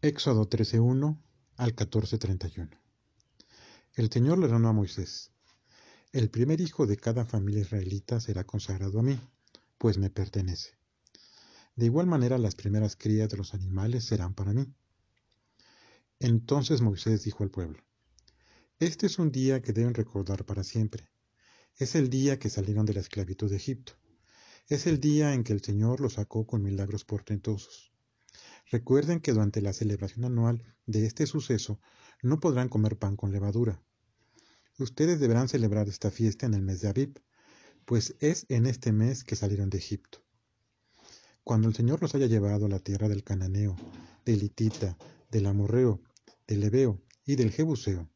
Éxodo 13.1 al 14.31 El Señor le ordenó a Moisés, El primer hijo de cada familia israelita será consagrado a mí, pues me pertenece. De igual manera las primeras crías de los animales serán para mí. Entonces Moisés dijo al pueblo, Este es un día que deben recordar para siempre. Es el día que salieron de la esclavitud de Egipto. Es el día en que el Señor los sacó con milagros portentosos. Recuerden que durante la celebración anual de este suceso no podrán comer pan con levadura. Ustedes deberán celebrar esta fiesta en el mes de Abib, pues es en este mes que salieron de Egipto. Cuando el Señor los haya llevado a la tierra del Cananeo, del Hitita, del Amorreo, del Ebeo y del Jebuseo,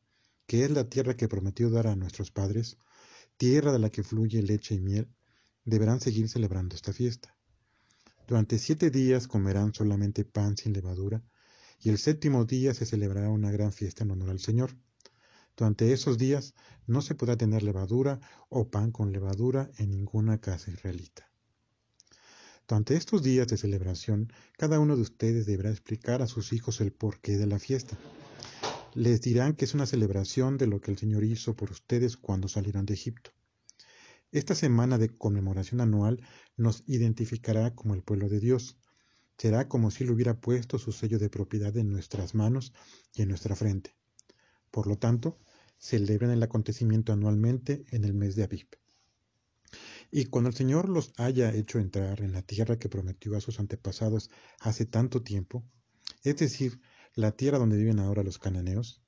que es la tierra que prometió dar a nuestros padres, tierra de la que fluye leche y miel, deberán seguir celebrando esta fiesta. Durante siete días comerán solamente pan sin levadura, y el séptimo día se celebrará una gran fiesta en honor al Señor. Durante esos días no se podrá tener levadura o pan con levadura en ninguna casa israelita. Durante estos días de celebración, cada uno de ustedes deberá explicar a sus hijos el porqué de la fiesta. Les dirán que es una celebración de lo que el Señor hizo por ustedes cuando salieron de Egipto. Esta semana de conmemoración anual nos identificará como el pueblo de Dios. Será como si Él hubiera puesto su sello de propiedad en nuestras manos y en nuestra frente. Por lo tanto, celebran el acontecimiento anualmente en el mes de Abib. Y cuando el Señor los haya hecho entrar en la tierra que prometió a sus antepasados hace tanto tiempo, es decir, la tierra donde viven ahora los cananeos,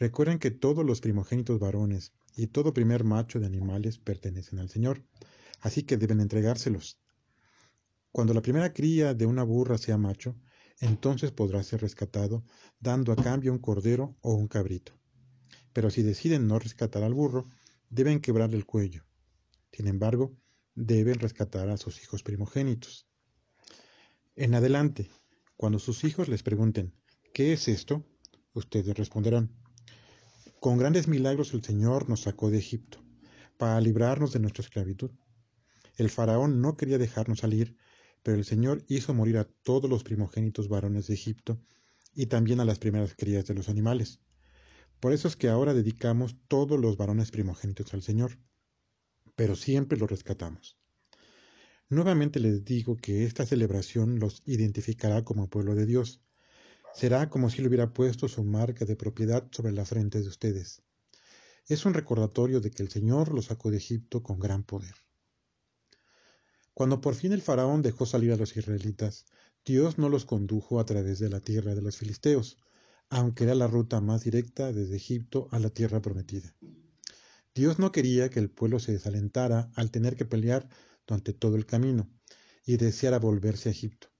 recuerden que todos los primogénitos varones y todo primer macho de animales pertenecen al Señor, así que deben entregárselos. Cuando la primera cría de una burra sea macho, entonces podrá ser rescatado, dando a cambio un cordero o un cabrito. Pero si deciden no rescatar al burro, deben quebrarle el cuello. Sin embargo, deben rescatar a sus hijos primogénitos. En adelante, cuando sus hijos les pregunten, ¿qué es esto? Ustedes responderán, con grandes milagros el Señor nos sacó de Egipto, para librarnos de nuestra esclavitud. El faraón no quería dejarnos salir, pero el Señor hizo morir a todos los primogénitos varones de Egipto y también a las primeras crías de los animales. Por eso es que ahora dedicamos todos los varones primogénitos al Señor, pero siempre los rescatamos. Nuevamente les digo que esta celebración los identificará como pueblo de Dios, Será como si le hubiera puesto su marca de propiedad sobre la frente de ustedes. Es un recordatorio de que el Señor los sacó de Egipto con gran poder. Cuando por fin el faraón dejó salir a los israelitas, Dios no los condujo a través de la tierra de los filisteos, aunque era la ruta más directa desde Egipto a la tierra prometida. Dios no quería que el pueblo se desalentara al tener que pelear durante todo el camino y deseara volverse a Egipto.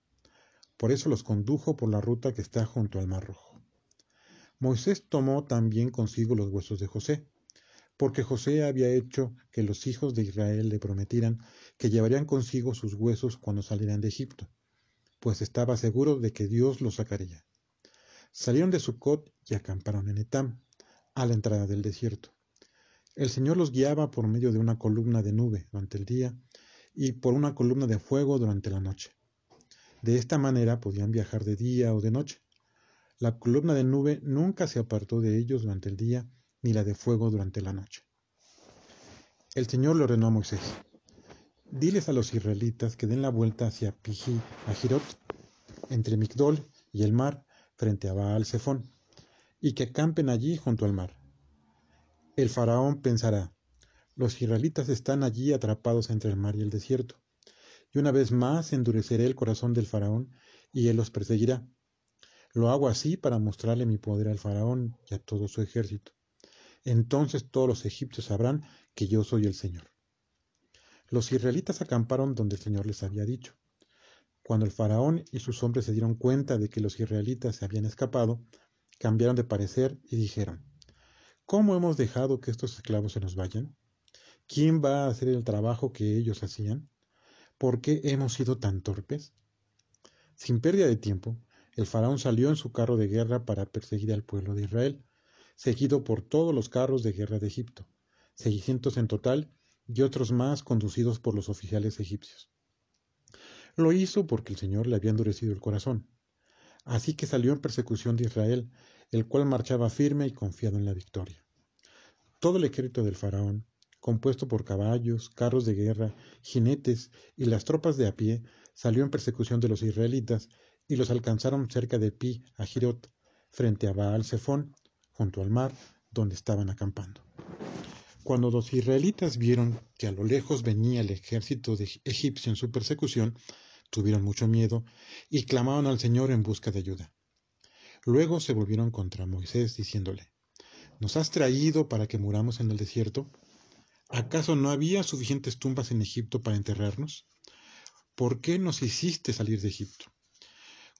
Por eso los condujo por la ruta que está junto al Mar Rojo. Moisés tomó también consigo los huesos de José, porque José había hecho que los hijos de Israel le prometieran que llevarían consigo sus huesos cuando salieran de Egipto, pues estaba seguro de que Dios los sacaría. Salieron de Sucot y acamparon en Etam, a la entrada del desierto. El Señor los guiaba por medio de una columna de nube durante el día y por una columna de fuego durante la noche. De esta manera podían viajar de día o de noche. La columna de nube nunca se apartó de ellos durante el día, ni la de fuego durante la noche. El Señor le ordenó a Moisés, diles a los israelitas que den la vuelta hacia Piji, Ajirot, entre Migdol y el mar, frente a Baal Zephón, y que acampen allí junto al mar. El faraón pensará, los israelitas están allí atrapados entre el mar y el desierto y una vez más endureceré el corazón del faraón, y él los perseguirá. Lo hago así para mostrarle mi poder al faraón y a todo su ejército. Entonces todos los egipcios sabrán que yo soy el Señor. Los israelitas acamparon donde el Señor les había dicho. Cuando el faraón y sus hombres se dieron cuenta de que los israelitas se habían escapado, cambiaron de parecer y dijeron, ¿Cómo hemos dejado que estos esclavos se nos vayan? ¿Quién va a hacer el trabajo que ellos hacían? ¿Por qué hemos sido tan torpes? Sin pérdida de tiempo, el faraón salió en su carro de guerra para perseguir al pueblo de Israel, seguido por todos los carros de guerra de Egipto, seiscientos en total, y otros más conducidos por los oficiales egipcios. Lo hizo porque el Señor le había endurecido el corazón. Así que salió en persecución de Israel, el cual marchaba firme y confiado en la victoria. Todo el ejército del faraón, compuesto por caballos, carros de guerra, jinetes y las tropas de a pie, salió en persecución de los israelitas y los alcanzaron cerca de Pi Ajirot, frente a Baal Zephón, junto al mar, donde estaban acampando. Cuando los israelitas vieron que a lo lejos venía el ejército de egipcio en su persecución, tuvieron mucho miedo y clamaron al Señor en busca de ayuda. Luego se volvieron contra Moisés diciéndole, ¿Nos has traído para que muramos en el desierto? ¿Acaso no había suficientes tumbas en Egipto para enterrarnos? ¿Por qué nos hiciste salir de Egipto?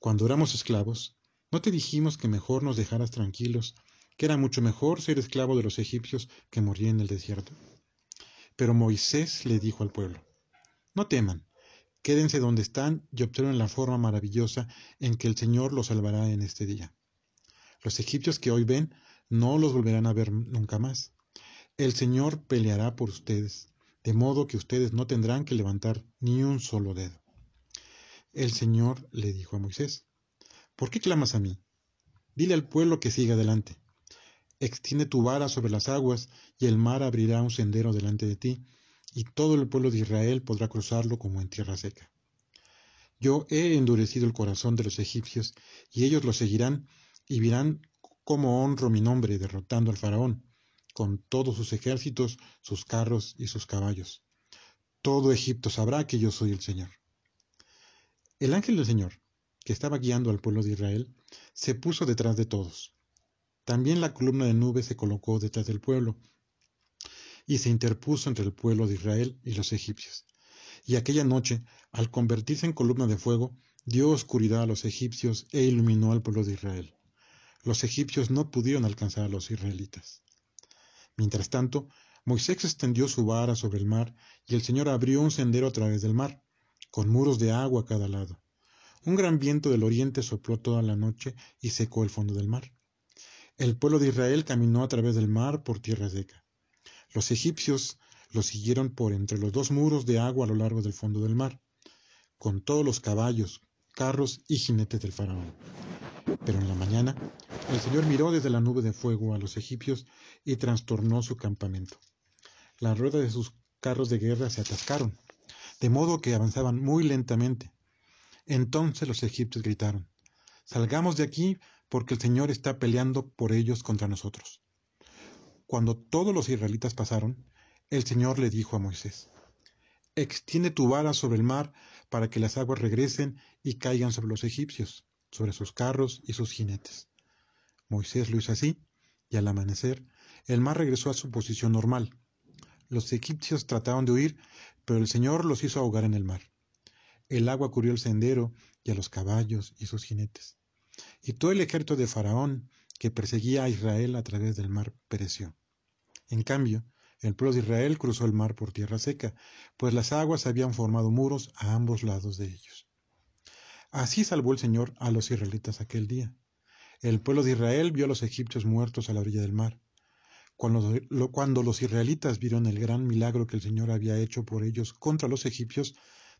Cuando éramos esclavos, ¿no te dijimos que mejor nos dejaras tranquilos, que era mucho mejor ser esclavo de los egipcios que morir en el desierto? Pero Moisés le dijo al pueblo, No teman, quédense donde están y observen la forma maravillosa en que el Señor los salvará en este día. Los egipcios que hoy ven no los volverán a ver nunca más. El Señor peleará por ustedes, de modo que ustedes no tendrán que levantar ni un solo dedo. El Señor le dijo a Moisés, ¿por qué clamas a mí? Dile al pueblo que siga adelante. Extiende tu vara sobre las aguas y el mar abrirá un sendero delante de ti, y todo el pueblo de Israel podrá cruzarlo como en tierra seca. Yo he endurecido el corazón de los egipcios, y ellos lo seguirán y verán cómo honro mi nombre derrotando al faraón, con todos sus ejércitos, sus carros y sus caballos. Todo Egipto sabrá que yo soy el Señor. El ángel del Señor, que estaba guiando al pueblo de Israel, se puso detrás de todos. También la columna de nube se colocó detrás del pueblo y se interpuso entre el pueblo de Israel y los egipcios. Y aquella noche, al convertirse en columna de fuego, dio oscuridad a los egipcios e iluminó al pueblo de Israel. Los egipcios no pudieron alcanzar a los israelitas. Mientras tanto, Moisés extendió su vara sobre el mar y el Señor abrió un sendero a través del mar con muros de agua a cada lado. Un gran viento del oriente sopló toda la noche y secó el fondo del mar. El pueblo de Israel caminó a través del mar por tierra seca. Los egipcios lo siguieron por entre los dos muros de agua a lo largo del fondo del mar, con todos los caballos, carros y jinetes del faraón. Pero en la mañana, el Señor miró desde la nube de fuego a los egipcios y trastornó su campamento. Las ruedas de sus carros de guerra se atascaron de modo que avanzaban muy lentamente. Entonces los egipcios gritaron, Salgamos de aquí porque el Señor está peleando por ellos contra nosotros. Cuando todos los israelitas pasaron, el Señor le dijo a Moisés, Extiende tu vara sobre el mar para que las aguas regresen y caigan sobre los egipcios, sobre sus carros y sus jinetes. Moisés lo hizo así, y al amanecer el mar regresó a su posición normal. Los egipcios trataron de huir, pero el Señor los hizo ahogar en el mar. El agua cubrió el sendero y a los caballos y sus jinetes. Y todo el ejército de Faraón que perseguía a Israel a través del mar pereció. En cambio, el pueblo de Israel cruzó el mar por tierra seca, pues las aguas habían formado muros a ambos lados de ellos. Así salvó el Señor a los israelitas aquel día. El pueblo de Israel vio a los egipcios muertos a la orilla del mar. Cuando, los israelitas vieron el gran milagro que el Señor había hecho por ellos contra los egipcios,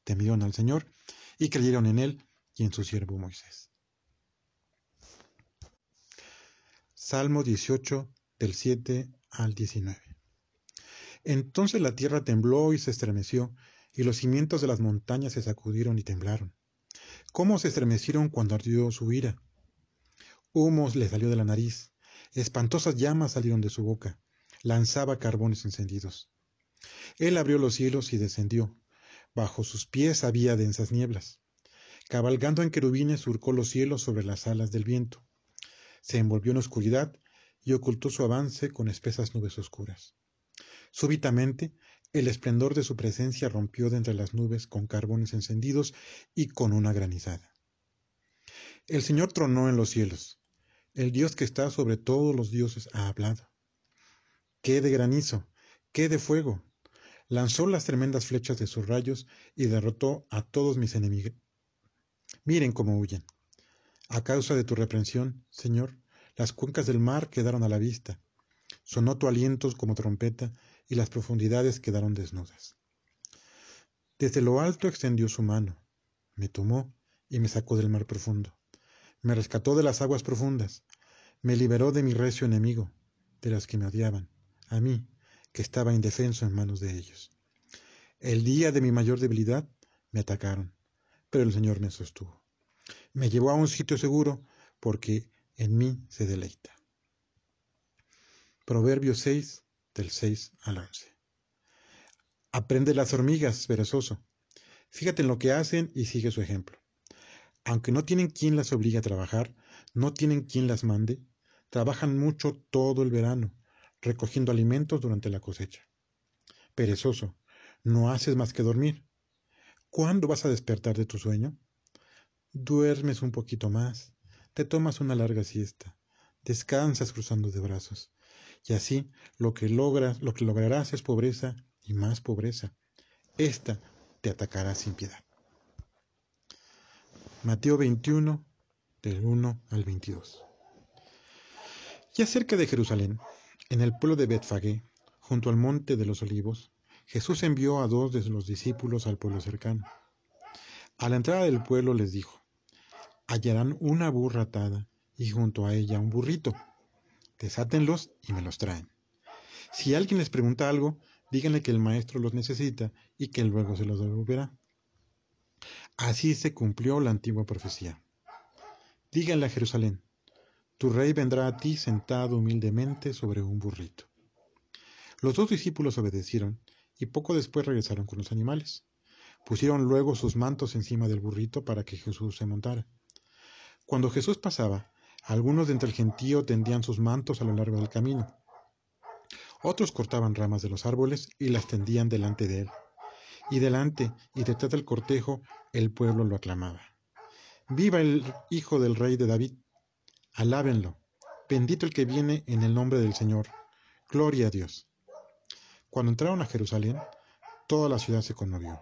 temieron al Señor y creyeron en él y en su siervo Moisés. Salmo 18 del 7 al 19. Entonces la tierra tembló y se estremeció, y los cimientos de las montañas se sacudieron y temblaron. ¿Cómo se estremecieron cuando ardió su ira? Humos le salió de la nariz, Espantosas llamas salieron de su boca. Lanzaba carbones encendidos. Él abrió los cielos y descendió. Bajo sus pies había densas nieblas. Cabalgando en querubines surcó los cielos sobre las alas del viento. Se envolvió en oscuridad y ocultó su avance con espesas nubes oscuras. Súbitamente, el esplendor de su presencia rompió de entre las nubes con carbones encendidos y con una granizada. El Señor tronó en los cielos. El Dios que está sobre todos los dioses ha hablado. ¿Qué de granizo? ¿Qué de fuego? Lanzó las tremendas flechas de sus rayos y derrotó a todos mis enemigos. Miren cómo huyen. A causa de tu reprensión, Señor, las cuencas del mar quedaron a la vista. Sonó tu aliento como trompeta y las profundidades quedaron desnudas. Desde lo alto extendió su mano, me tomó y me sacó del mar profundo me rescató de las aguas profundas, me liberó de mi recio enemigo, de los que me odiaban, a mí, que estaba indefenso en manos de ellos. El día de mi mayor debilidad me atacaron, pero el Señor me sostuvo. Me llevó a un sitio seguro porque en mí se deleita. Proverbios 6, del 6 al 11. Aprende las hormigas, perezoso. Fíjate en lo que hacen y sigue su ejemplo. Aunque no tienen quien las obligue a trabajar, no tienen quien las mande, trabajan mucho todo el verano, recogiendo alimentos durante la cosecha. Perezoso, no haces más que dormir. ¿Cuándo vas a despertar de tu sueño? Duermes un poquito más, te tomas una larga siesta, descansas cruzando de brazos, y así lo que logras, lo que lograrás es pobreza y más pobreza. Esta te atacará sin piedad. Mateo 21, del 1 al 22. Ya cerca de Jerusalén, en el pueblo de Betfagé, junto al monte de los olivos, Jesús envió a dos de los discípulos al pueblo cercano. A la entrada del pueblo les dijo, hallarán una burra atada y junto a ella un burrito. Desátenlos y me los traen. Si alguien les pregunta algo, díganle que el maestro los necesita y que luego se los devolverá. Así se cumplió la antigua profecía. Díganle a Jerusalén, tu rey vendrá a ti sentado humildemente sobre un burrito. Los dos discípulos obedecieron y poco después regresaron con los animales. Pusieron luego sus mantos encima del burrito para que Jesús se montara. Cuando Jesús pasaba, algunos de entre el gentío tendían sus mantos a lo largo del camino. Otros cortaban ramas de los árboles y las tendían delante de él. Y delante y detrás del cortejo el pueblo lo aclamaba. Viva el Hijo del Rey de David. Alábenlo. Bendito el que viene en el nombre del Señor. Gloria a Dios. Cuando entraron a Jerusalén, toda la ciudad se conmovió.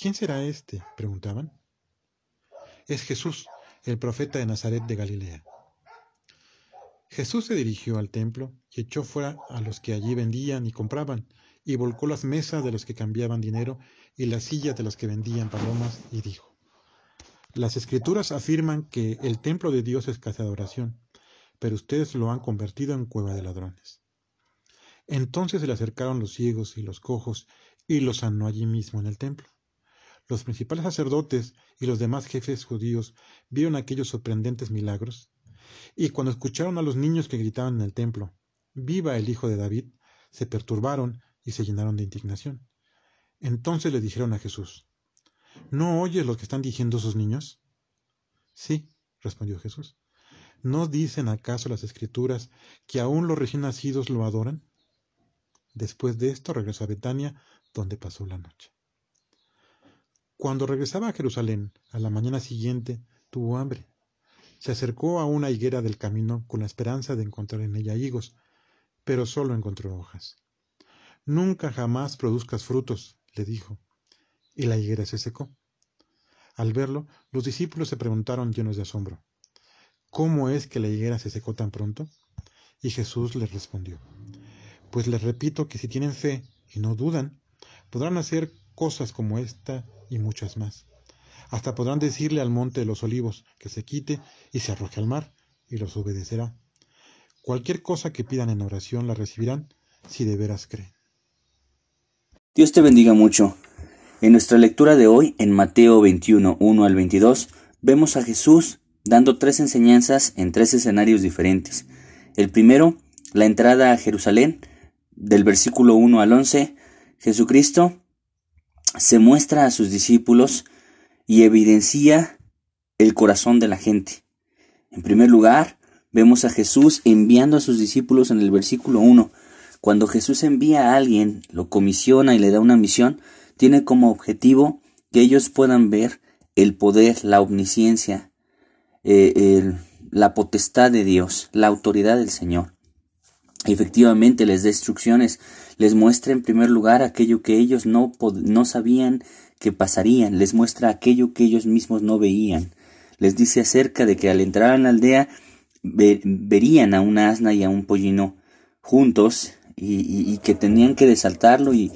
¿Quién será este? preguntaban. Es Jesús, el profeta de Nazaret de Galilea. Jesús se dirigió al templo y echó fuera a los que allí vendían y compraban, y volcó las mesas de los que cambiaban dinero y las sillas de los que vendían palomas, y dijo, Las escrituras afirman que el templo de Dios es casa de oración, pero ustedes lo han convertido en cueva de ladrones. Entonces se le acercaron los ciegos y los cojos, y los sanó allí mismo en el templo. Los principales sacerdotes y los demás jefes judíos vieron aquellos sorprendentes milagros, y cuando escucharon a los niños que gritaban en el templo, Viva el Hijo de David, se perturbaron y se llenaron de indignación. Entonces le dijeron a Jesús, ¿No oyes lo que están diciendo esos niños? Sí, respondió Jesús. ¿No dicen acaso las escrituras que aún los recién nacidos lo adoran? Después de esto regresó a Betania, donde pasó la noche. Cuando regresaba a Jerusalén, a la mañana siguiente, tuvo hambre. Se acercó a una higuera del camino con la esperanza de encontrar en ella higos, pero solo encontró hojas. Nunca jamás produzcas frutos, le dijo. Y la higuera se secó. Al verlo, los discípulos se preguntaron llenos de asombro, ¿cómo es que la higuera se secó tan pronto? Y Jesús les respondió, pues les repito que si tienen fe y no dudan, podrán hacer cosas como esta y muchas más. Hasta podrán decirle al monte de los olivos que se quite y se arroje al mar, y los obedecerá. Cualquier cosa que pidan en oración la recibirán si de veras creen. Dios te bendiga mucho. En nuestra lectura de hoy, en Mateo 21, 1 al 22, vemos a Jesús dando tres enseñanzas en tres escenarios diferentes. El primero, la entrada a Jerusalén, del versículo 1 al 11, Jesucristo se muestra a sus discípulos y evidencia el corazón de la gente. En primer lugar, vemos a Jesús enviando a sus discípulos en el versículo 1. Cuando Jesús envía a alguien, lo comisiona y le da una misión, tiene como objetivo que ellos puedan ver el poder, la omnisciencia, eh, la potestad de Dios, la autoridad del Señor. Efectivamente les da instrucciones les muestra en primer lugar aquello que ellos no, no sabían que pasarían, les muestra aquello que ellos mismos no veían. Les dice acerca de que al entrar en la aldea verían a una asna y a un pollino juntos y, que tenían que desaltarlo y,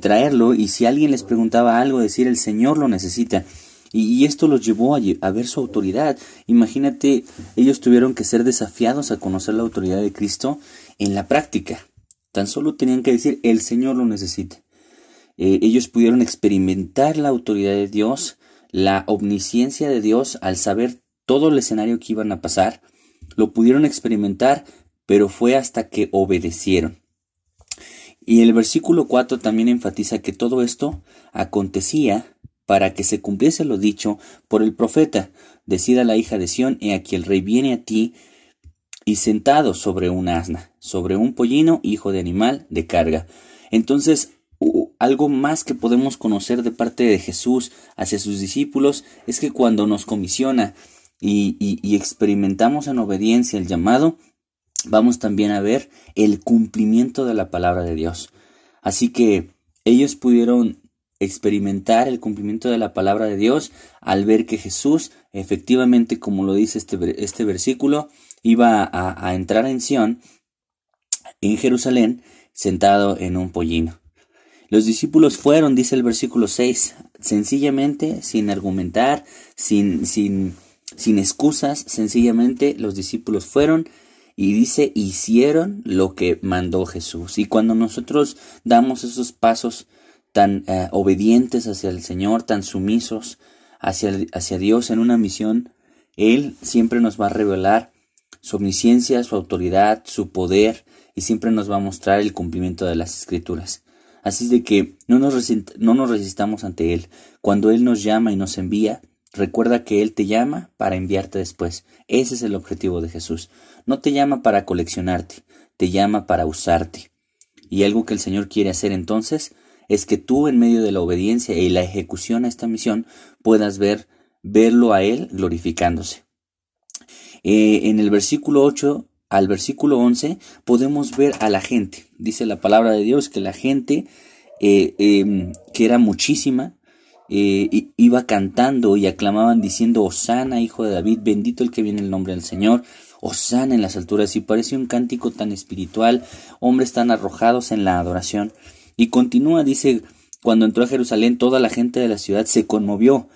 traerlo y si alguien les preguntaba algo decir el Señor lo necesita Y, esto los llevó a, ver su autoridad. Imagínate, ellos tuvieron que ser desafiados a conocer la autoridad de Cristo en la práctica. Tan solo tenían que decir, el Señor lo necesita. Eh, ellos pudieron experimentar la autoridad de Dios, la omnisciencia de Dios al saber todo el escenario que iban a pasar. Lo pudieron experimentar, pero fue hasta que obedecieron. Y el versículo 4 también enfatiza que todo esto acontecía para que se cumpliese lo dicho por el profeta. Decida la hija de Sión, he aquí el rey viene a ti y sentado sobre un asna, sobre un pollino, hijo de animal de carga. Entonces, algo más que podemos conocer de parte de Jesús hacia sus discípulos es que cuando nos comisiona y, y experimentamos en obediencia el llamado, vamos también a ver el cumplimiento de la palabra de Dios. Así que ellos pudieron experimentar el cumplimiento de la palabra de Dios al ver que Jesús, efectivamente, como lo dice este, este versículo, iba a, entrar en Sión, en Jerusalén, sentado en un pollino. Los discípulos fueron, dice el versículo 6, sencillamente, sin argumentar, sin, sin, sin excusas, sencillamente los discípulos fueron y dice, hicieron lo que mandó Jesús. Y cuando nosotros damos esos pasos tan eh, obedientes hacia el Señor, tan sumisos hacia, hacia Dios en una misión, Él siempre nos va a revelar su omnisciencia, su autoridad, su poder, y siempre nos va a mostrar el cumplimiento de las escrituras. Así de que no nos, no nos resistamos ante Él. Cuando Él nos llama y nos envía, recuerda que Él te llama para enviarte después. Ese es el objetivo de Jesús. No te llama para coleccionarte, te llama para usarte. Y algo que el Señor quiere hacer entonces es que tú en medio de la obediencia y la ejecución a esta misión puedas ver, verlo a Él glorificándose. Eh, en el versículo 8 al versículo 11 podemos ver a la gente. Dice la palabra de Dios que la gente, eh, em, que era muchísima, eh, iba cantando y aclamaban diciendo, Osana, hijo de David, bendito el que viene el nombre del Señor, Osana en las alturas. Y parece un cántico tan espiritual, hombres tan arrojados en la adoración. Y continúa, dice, cuando entró a Jerusalén toda la gente de la ciudad se conmovió,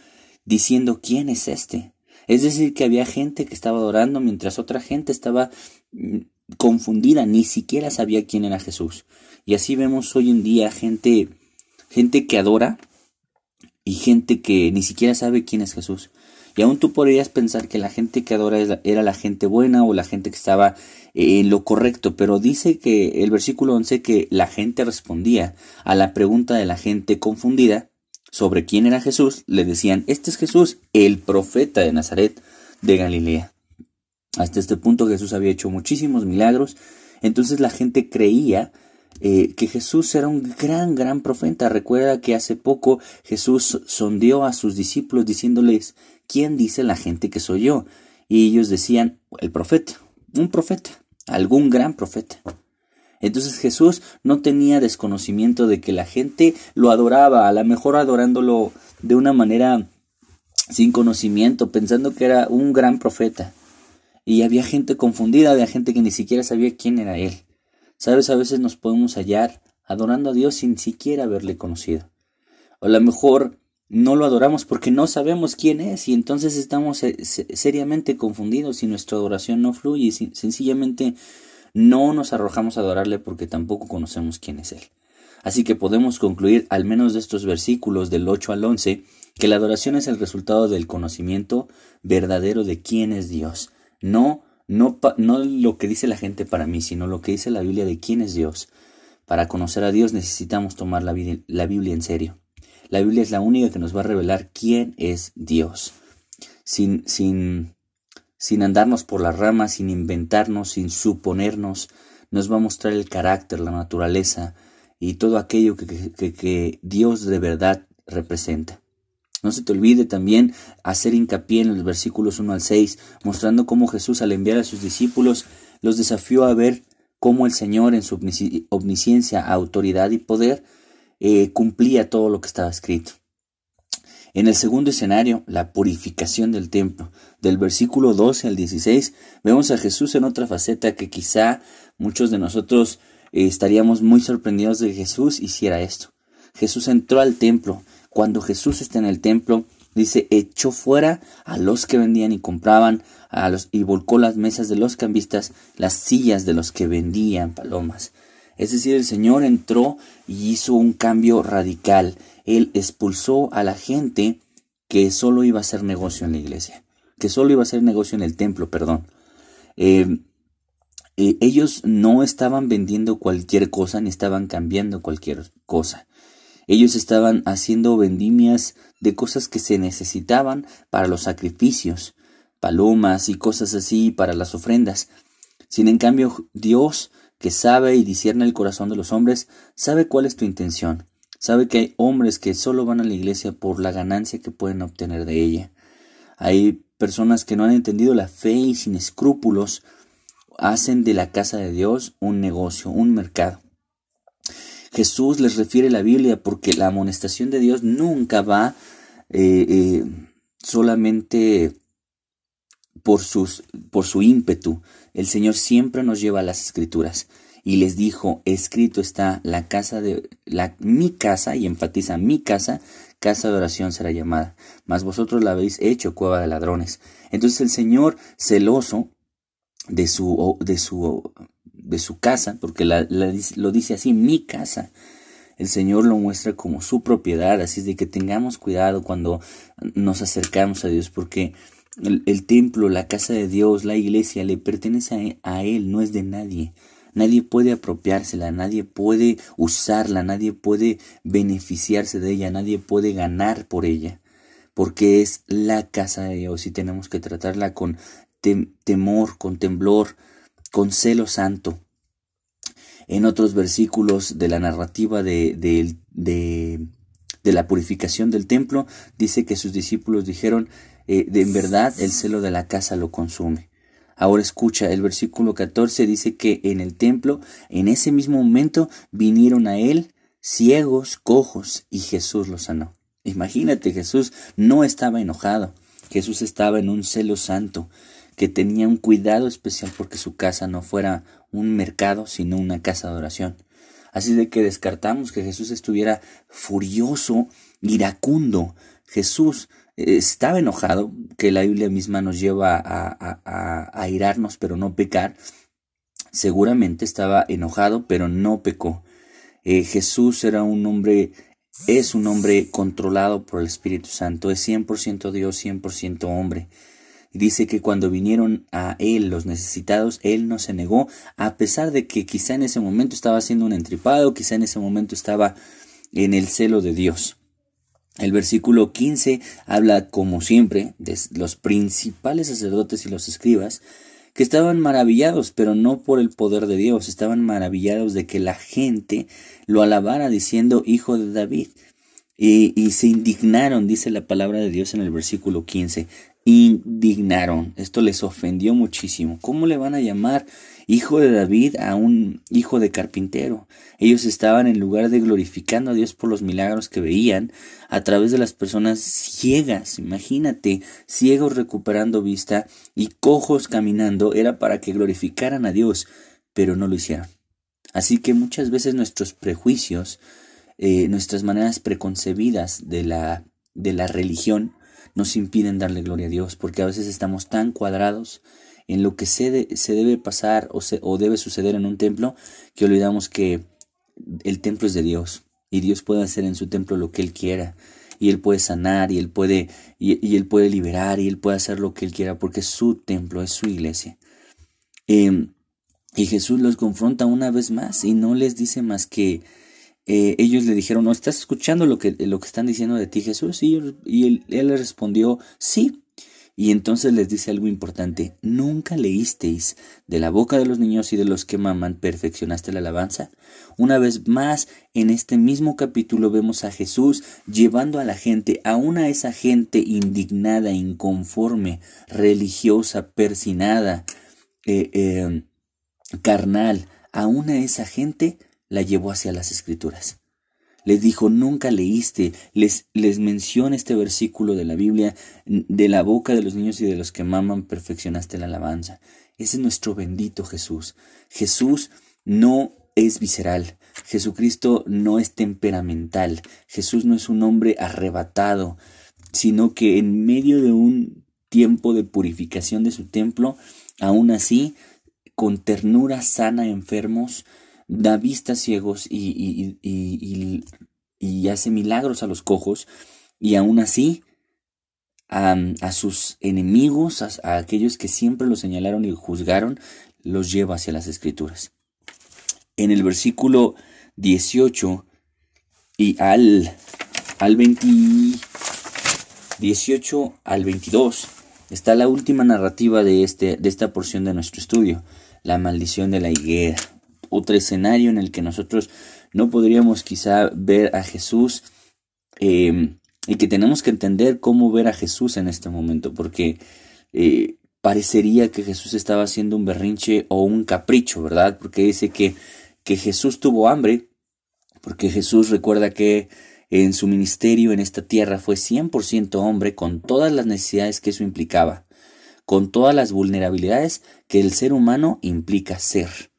diciendo, ¿quién es este? Es decir, que había gente que estaba adorando mientras otra gente estaba mm, confundida, ni siquiera sabía quién era Jesús. Y así vemos hoy en día gente, gente que adora y gente que ni siquiera sabe quién es Jesús. Y aún tú podrías pensar que la gente que adora era la gente buena o la gente que estaba en lo correcto, pero dice que el versículo 11 que la gente respondía a la pregunta de la gente confundida sobre quién era Jesús, le decían, este es Jesús, el profeta de Nazaret de Galilea. Hasta este punto Jesús había hecho muchísimos milagros, entonces la gente creía eh, que Jesús era un gran, gran profeta. Recuerda que hace poco Jesús sondeó a sus discípulos diciéndoles, ¿quién dice la gente que soy yo? Y ellos decían, el profeta, un profeta, algún gran profeta. Entonces Jesús no tenía desconocimiento de que la gente lo adoraba, a lo mejor adorándolo de una manera sin conocimiento, pensando que era un gran profeta. Y había gente confundida, había gente que ni siquiera sabía quién era él. Sabes, a veces nos podemos hallar adorando a Dios sin siquiera haberle conocido. O a lo mejor no lo adoramos porque no sabemos quién es y entonces estamos seriamente confundidos y nuestra adoración no fluye y sencillamente no nos arrojamos a adorarle porque tampoco conocemos quién es Él. Así que podemos concluir, al menos de estos versículos del 8 al 11, que la adoración es el resultado del conocimiento verdadero de quién es Dios, no no, no lo que dice la gente para mí, sino lo que dice la Biblia de quién es Dios. Para conocer a Dios necesitamos tomar la, la Biblia en serio. La Biblia es la única que nos va a revelar quién es Dios. Sin, sin, sin andarnos por las ramas, sin inventarnos, sin suponernos, nos va a mostrar el carácter, la naturaleza y todo aquello que, Dios de verdad representa. No se te olvide también hacer hincapié en los versículos 1 al 6, mostrando cómo Jesús al enviar a sus discípulos los desafió a ver cómo el Señor en su omnisciencia, autoridad y poder eh, cumplía todo lo que estaba escrito. En el segundo escenario, la purificación del templo, del versículo 12 al 16, vemos a Jesús en otra faceta que quizá muchos de nosotros eh, estaríamos muy sorprendidos de que Jesús hiciera esto. Jesús entró al templo cuando Jesús está en el templo, Dice, echó fuera a los que vendían y compraban, a los, y volcó las mesas de los cambistas, las sillas de los que vendían palomas. Es decir, el Señor entró y hizo un cambio radical. Él expulsó a la gente que solo iba a hacer negocio en la iglesia, que solo iba a hacer negocio en el templo, perdón. Eh, eh, ellos no estaban vendiendo cualquier cosa ni estaban cambiando cualquier cosa. Ellos estaban haciendo vendimias de cosas que se necesitaban para los sacrificios, palomas y cosas así para las ofrendas. Sin en cambio, Dios, que sabe y discierne el corazón de los hombres, sabe cuál es tu intención. Sabe que hay hombres que solo van a la iglesia por la ganancia que pueden obtener de ella. Hay personas que no han entendido la fe y sin escrúpulos hacen de la casa de Dios un negocio, un mercado. Jesús les refiere la Biblia porque la amonestación de Dios nunca va eh, eh, solamente por, sus, por su ímpetu. El Señor siempre nos lleva a las escrituras y les dijo, escrito está la casa de la, mi casa, y enfatiza mi casa, casa de oración será llamada, mas vosotros la habéis hecho cueva de ladrones. Entonces el Señor, celoso de su, de su de su casa, porque lo dice así, mi casa. El Señor lo muestra como su propiedad, así es de que tengamos cuidado cuando nos acercamos a Dios, porque el, templo, la casa de Dios, la iglesia, le pertenece a, a Él, no es de nadie. Nadie puede apropiársela, nadie puede usarla, nadie puede beneficiarse de ella, nadie puede ganar por ella, porque es la casa de Dios y tenemos que tratarla con temor, con temblor, con celo santo. En otros versículos de la narrativa de, de, de, la purificación del templo, dice que sus discípulos dijeron, eh, de, en verdad el celo de la casa lo consume. Ahora escucha, el versículo 14 dice que en el templo, en ese mismo momento, vinieron a él ciegos, cojos, y Jesús los sanó. Imagínate, Jesús no estaba enojado, Jesús estaba en un celo santo que tenía un cuidado especial porque su casa no fuera un mercado, sino una casa de oración. Así de que descartamos que Jesús estuviera furioso, iracundo. Jesús estaba enojado, que la Biblia misma nos lleva a, a, irarnos, pero no pecar. Seguramente estaba enojado, pero no pecó. Eh, Jesús era un hombre, es un hombre controlado por el Espíritu Santo, es 100% Dios, 100% hombre dice que cuando vinieron a él los necesitados, él no se negó, a pesar de que quizá en ese momento estaba haciendo un entripado, quizá en ese momento estaba en el celo de Dios. El versículo 15 habla, como siempre, de los principales sacerdotes y los escribas, que estaban maravillados, pero no por el poder de Dios, estaban maravillados de que la gente lo alabara diciendo Hijo de David. Y, se indignaron, dice la palabra de Dios en el versículo 15 indignaron. Esto les ofendió muchísimo. ¿Cómo le van a llamar hijo de David a un hijo de carpintero? Ellos estaban en lugar de glorificando a Dios por los milagros que veían a través de las personas ciegas. Imagínate, ciegos recuperando vista y cojos caminando. Era para que glorificaran a Dios, pero no lo hicieron. Así que muchas veces nuestros prejuicios, eh, nuestras maneras preconcebidas de la, de la religión, nos impiden darle gloria a Dios, porque a veces estamos tan cuadrados en lo que se, se debe pasar o, se, o debe suceder en un templo que olvidamos que el templo es de Dios y Dios puede hacer en su templo lo que Él quiera y Él puede sanar y Él puede, y, Él puede liberar y Él puede hacer lo que Él quiera porque es su templo, es su iglesia. Em, y Jesús los confronta una vez más y no les dice más que eh, ellos le dijeron, ¿no estás escuchando lo que, lo que están diciendo de ti Jesús? Y, él, le respondió, sí. Y entonces les dice algo importante, ¿nunca leísteis de la boca de los niños y de los que maman perfeccionaste la alabanza? Una vez más, en este mismo capítulo vemos a Jesús llevando a la gente, aún a esa gente indignada, inconforme, religiosa, persinada, eh, eh, carnal, aún a esa gente la llevó hacia las escrituras. Les dijo, nunca leíste, les, les menciona este versículo de la Biblia, de la boca de los niños y de los que maman perfeccionaste la alabanza. Ese es nuestro bendito Jesús. Jesús no es visceral, Jesucristo no es temperamental, Jesús no es un hombre arrebatado, sino que en medio de un tiempo de purificación de su templo, aún así, con ternura sana enfermos, da vista a ciegos y, y, hace milagros a los cojos, y aún así a, a sus enemigos, a, aquellos que siempre lo señalaron y juzgaron, los lleva hacia las escrituras. En el versículo 18 y al, al 20, 18 al 22 está la última narrativa de, este, de esta porción de nuestro estudio, la maldición de la higuera. Otro escenario en el que nosotros no podríamos quizá ver a Jesús em, y que tenemos que entender cómo ver a Jesús en este momento, porque eh, parecería que Jesús estaba haciendo un berrinche o un capricho, ¿verdad? Porque dice que, que Jesús tuvo hambre, porque Jesús recuerda que en su ministerio en esta tierra fue 100% hombre con todas las necesidades que eso implicaba, con todas las vulnerabilidades que el ser humano implica ser.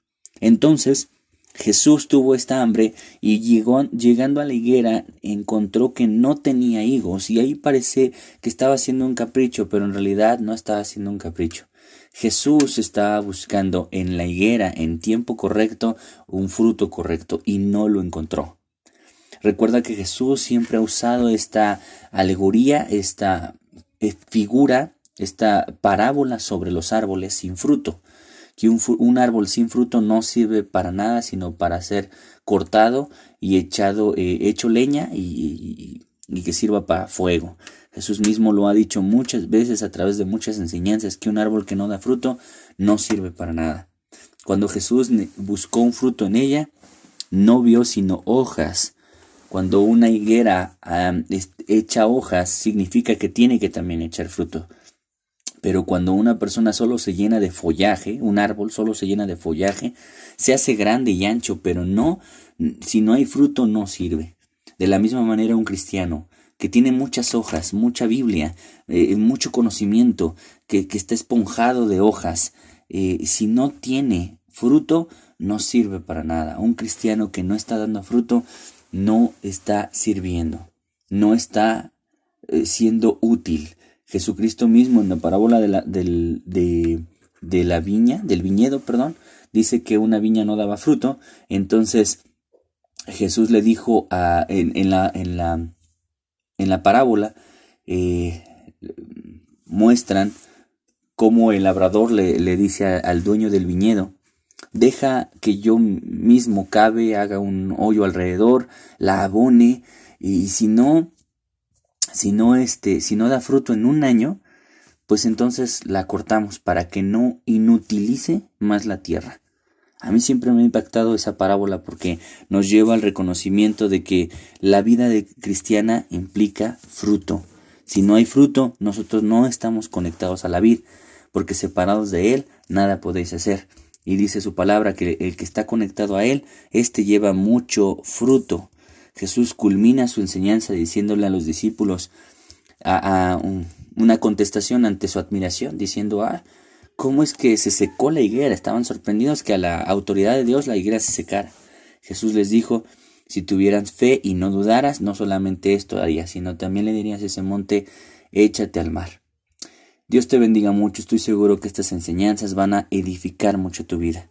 Entonces, Jesús tuvo esta hambre y llegó, llegando a la higuera encontró que no tenía higos y ahí parece que estaba haciendo un capricho, pero en realidad no estaba haciendo un capricho. Jesús estaba buscando en la higuera en tiempo correcto un fruto correcto y no lo encontró. Recuerda que Jesús siempre ha usado esta alegoría, esta eh, figura, esta parábola sobre los árboles sin fruto. Que un, árbol sin fruto no sirve para nada sino para ser cortado y echado, eh, hecho leña y, y que sirva para fuego. Jesús mismo lo ha dicho muchas veces a través de muchas enseñanzas que un árbol que no da fruto no sirve para nada. Cuando Jesús buscó un fruto en ella, no vio sino hojas cuando una higuera echa hojas, significa que tiene que también echar fruto. Pero cuando una persona solo se llena de follaje, un árbol solo se llena de follaje, se hace grande y ancho, pero no, si no hay fruto no sirve. De la misma manera un cristiano que tiene muchas hojas, mucha Biblia, eh, mucho conocimiento, que, está esponjado de hojas, eh, si no tiene fruto, no sirve para nada. Un cristiano que no está dando fruto no está sirviendo, no está eh, siendo útil. Jesucristo mismo en la parábola de la, de, la viña, del viñedo, perdón, dice que una viña no daba fruto, entonces Jesús le dijo a, en, la, en, la, en la parábola, eh, muestran cómo el labrador le, le dice al dueño del viñedo, deja que yo mismo cabe, haga un hoyo alrededor, la abone, y si no, si no este, si no da fruto en un año, pues entonces la cortamos para que no inutilice más la tierra. A mí siempre me ha impactado esa parábola porque nos lleva al reconocimiento de que la vida de cristiana implica fruto. Si no hay fruto, nosotros no estamos conectados a la vid, porque separados de él nada podéis hacer. Y dice su palabra que el que está conectado a Él, éste lleva mucho fruto. Jesús culmina su enseñanza diciéndole a los discípulos a, una contestación ante su admiración, diciendo, ah, ¿cómo es que se secó la higuera? Estaban sorprendidos que a la autoridad de Dios la higuera se secara. Jesús les dijo, si tuvieras fe y no dudaras, no solamente esto harías, sino también le dirías a ese monte, échate al mar. Dios te bendiga mucho, estoy seguro que estas enseñanzas van a edificar mucho tu vida.